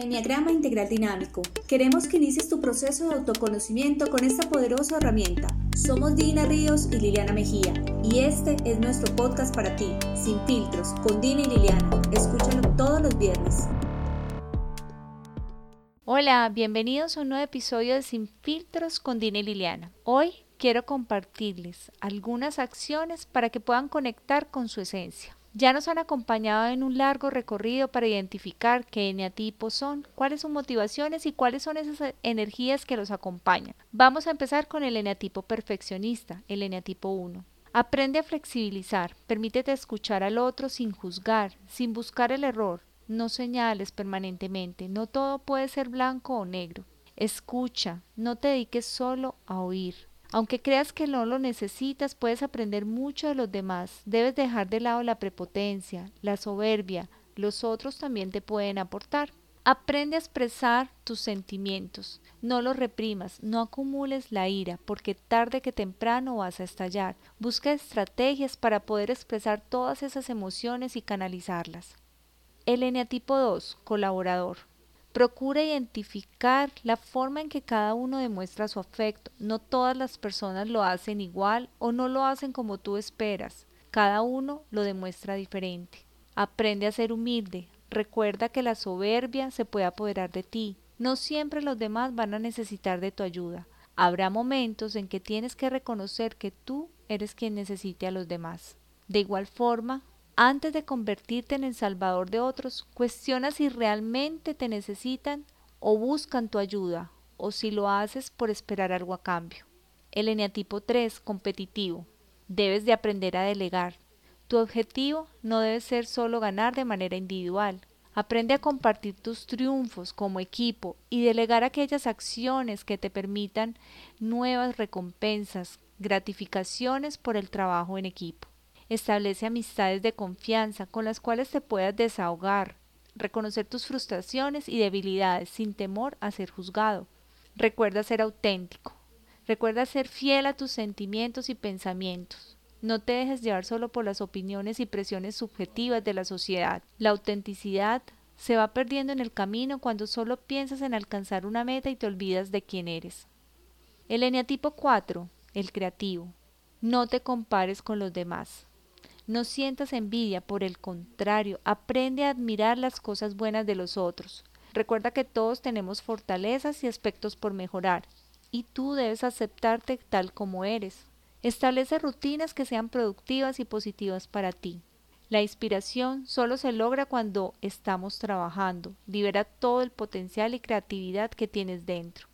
Enneagrama Integral Dinámico. Queremos que inicies tu proceso de autoconocimiento con esta poderosa herramienta. Somos Dina Ríos y Liliana Mejía, y este es nuestro podcast para ti, sin filtros, con Dina y Liliana. Escúchalo todos los viernes. Hola, bienvenidos a un nuevo episodio de Sin filtros con Dina y Liliana. Hoy quiero compartirles algunas acciones para que puedan conectar con su esencia. Ya nos han acompañado en un largo recorrido para identificar qué eneatipos son, cuáles son motivaciones y cuáles son esas energías que los acompañan. Vamos a empezar con el eneatipo perfeccionista, el eneatipo 1. Aprende a flexibilizar, permítete escuchar al otro sin juzgar, sin buscar el error, no señales permanentemente, no todo puede ser blanco o negro. Escucha, no te dediques solo a oír, aunque creas que no lo necesitas, puedes aprender mucho de los demás. Debes dejar de lado la prepotencia, la soberbia. Los otros también te pueden aportar. Aprende a expresar tus sentimientos. No los reprimas, no acumules la ira, porque tarde que temprano vas a estallar. Busca estrategias para poder expresar todas esas emociones y canalizarlas. El eneatipo 2, colaborador. Procura identificar la forma en que cada uno demuestra su afecto. No todas las personas lo hacen igual o no lo hacen como tú esperas. Cada uno lo demuestra diferente. Aprende a ser humilde. Recuerda que la soberbia se puede apoderar de ti. No siempre los demás van a necesitar de tu ayuda. Habrá momentos en que tienes que reconocer que tú eres quien necesite a los demás. De igual forma, antes de convertirte en el salvador de otros, cuestiona si realmente te necesitan o buscan tu ayuda, o si lo haces por esperar algo a cambio. El eneatipo 3, competitivo. Debes de aprender a delegar. Tu objetivo no debe ser solo ganar de manera individual. Aprende a compartir tus triunfos como equipo y delegar aquellas acciones que te permitan nuevas recompensas, gratificaciones por el trabajo en equipo. Establece amistades de confianza con las cuales te puedas desahogar, reconocer tus frustraciones y debilidades sin temor a ser juzgado. Recuerda ser auténtico. Recuerda ser fiel a tus sentimientos y pensamientos. No te dejes llevar solo por las opiniones y presiones subjetivas de la sociedad. La autenticidad se va perdiendo en el camino cuando solo piensas en alcanzar una meta y te olvidas de quién eres. El eneatipo 4, el creativo. No te compares con los demás. No sientas envidia, por el contrario, aprende a admirar las cosas buenas de los otros. Recuerda que todos tenemos fortalezas y aspectos por mejorar, y tú debes aceptarte tal como eres. Establece rutinas que sean productivas y positivas para ti. La inspiración solo se logra cuando estamos trabajando. Libera todo el potencial y creatividad que tienes dentro.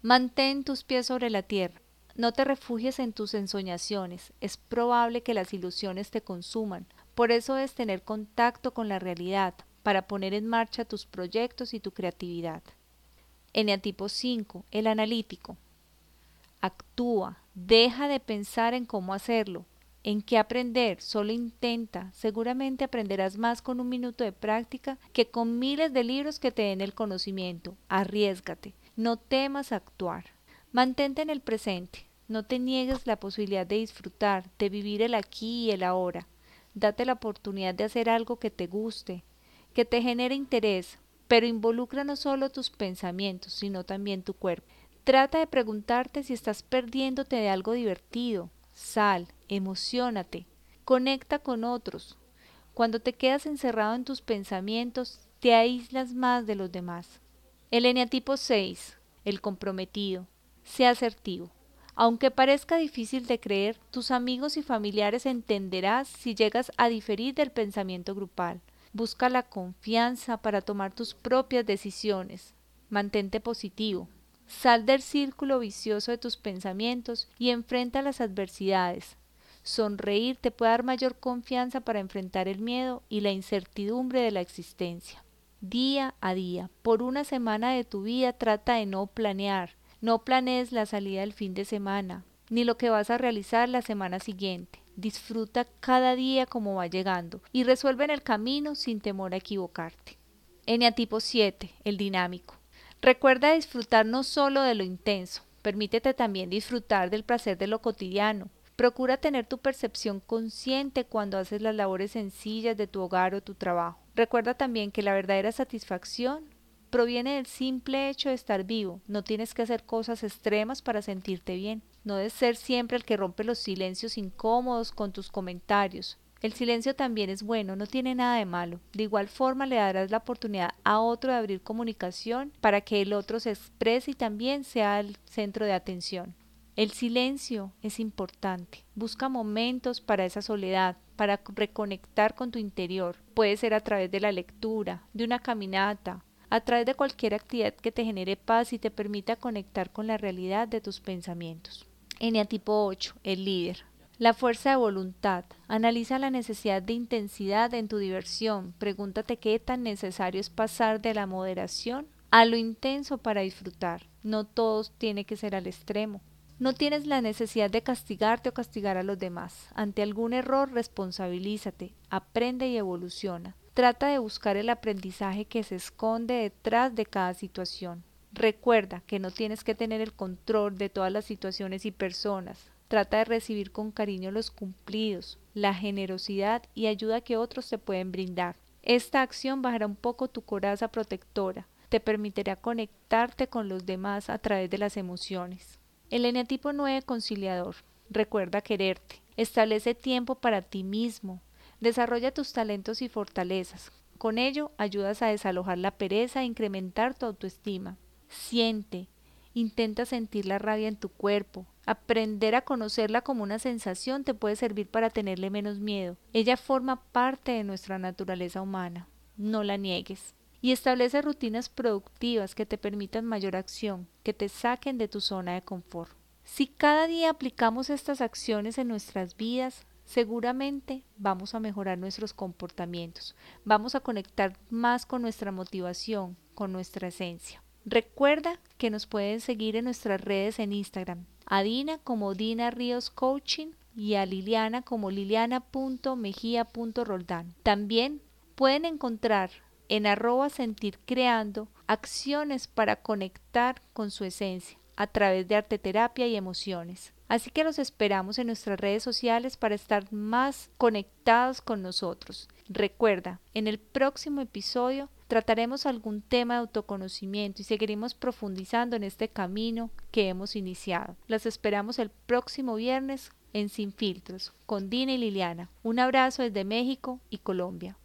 Mantén tus pies sobre la tierra. No te refugies en tus ensoñaciones, es probable que las ilusiones te consuman, por eso es tener contacto con la realidad, para poner en marcha tus proyectos y tu creatividad. Eneatipo 5, el analítico. Actúa, deja de pensar en cómo hacerlo, en qué aprender, solo intenta, seguramente aprenderás más con un minuto de práctica que con miles de libros que te den el conocimiento. Arriesgate, no temas actuar. Mantente en el presente, no te niegues la posibilidad de disfrutar, de vivir el aquí y el ahora. Date la oportunidad de hacer algo que te guste, que te genere interés, pero involucra no solo tus pensamientos, sino también tu cuerpo. Trata de preguntarte si estás perdiéndote de algo divertido. Sal, emocionate, conecta con otros. Cuando te quedas encerrado en tus pensamientos, te aíslas más de los demás. El eneatipo 6, el comprometido. Sea asertivo. Aunque parezca difícil de creer, tus amigos y familiares entenderás si llegas a diferir del pensamiento grupal. Busca la confianza para tomar tus propias decisiones. Mantente positivo. Sal del círculo vicioso de tus pensamientos y enfrenta las adversidades. Sonreír te puede dar mayor confianza para enfrentar el miedo y la incertidumbre de la existencia. Día a día, por una semana de tu vida trata de no planear, no planees la salida del fin de semana, ni lo que vas a realizar la semana siguiente. Disfruta cada día como va llegando y resuelve en el camino sin temor a equivocarte. Eneatipo 7, el dinámico. Recuerda disfrutar no solo de lo intenso, permítete también disfrutar del placer de lo cotidiano. Procura tener tu percepción consciente cuando haces las labores sencillas de tu hogar o tu trabajo. Recuerda también que la verdadera satisfacción proviene del simple hecho de estar vivo. No tienes que hacer cosas extremas para sentirte bien. No debes ser siempre el que rompe los silencios incómodos con tus comentarios. El silencio también es bueno, no tiene nada de malo. De igual forma le darás la oportunidad a otro de abrir comunicación para que el otro se exprese y también sea el centro de atención. El silencio es importante. Busca momentos para esa soledad, para reconectar con tu interior. Puede ser a través de la lectura, de una caminata, a través de cualquier actividad que te genere paz y te permita conectar con la realidad de tus pensamientos. Eneatipo 8, el líder. La fuerza de voluntad. Analiza la necesidad de intensidad en tu diversión. Pregúntate qué tan necesario es pasar de la moderación a lo intenso para disfrutar. No todo tiene que ser al extremo. No tienes la necesidad de castigarte o castigar a los demás. Ante algún error, responsabilízate, aprende y evoluciona. Trata de buscar el aprendizaje que se esconde detrás de cada situación. Recuerda que no tienes que tener el control de todas las situaciones y personas. Trata de recibir con cariño los cumplidos, la generosidad y ayuda que otros te pueden brindar. Esta acción bajará un poco tu coraza protectora, te permitirá conectarte con los demás a través de las emociones. El eneatipo 9 conciliador. Recuerda quererte. Establece tiempo para ti mismo. Desarrolla tus talentos y fortalezas. Con ello ayudas a desalojar la pereza e incrementar tu autoestima. Siente, Intenta sentir la rabia en tu cuerpo. Aprender a conocerla como una sensación te puede servir para tenerle menos miedo. Ella forma parte de nuestra naturaleza humana. No la niegues. Y establece rutinas productivas que te permitan mayor acción, que te saquen de tu zona de confort. Si cada día aplicamos estas acciones en nuestras vidas, seguramente vamos a mejorar nuestros comportamientos, vamos a conectar más con nuestra motivación, con nuestra esencia. Recuerda que nos pueden seguir en nuestras redes en Instagram, a Dina como Dina Ríos Coaching y a Liliana como liliana.mejía.roldán. También pueden encontrar en arroba sentir creando acciones para conectar con su esencia a través de arte terapia y emociones. Así que los esperamos en nuestras redes sociales para estar más conectados con nosotros. Recuerda, en el próximo episodio trataremos algún tema de autoconocimiento y seguiremos profundizando en este camino que hemos iniciado. Las esperamos el próximo viernes en Sin Filtros con Dina y Liliana. Un abrazo desde México y Colombia.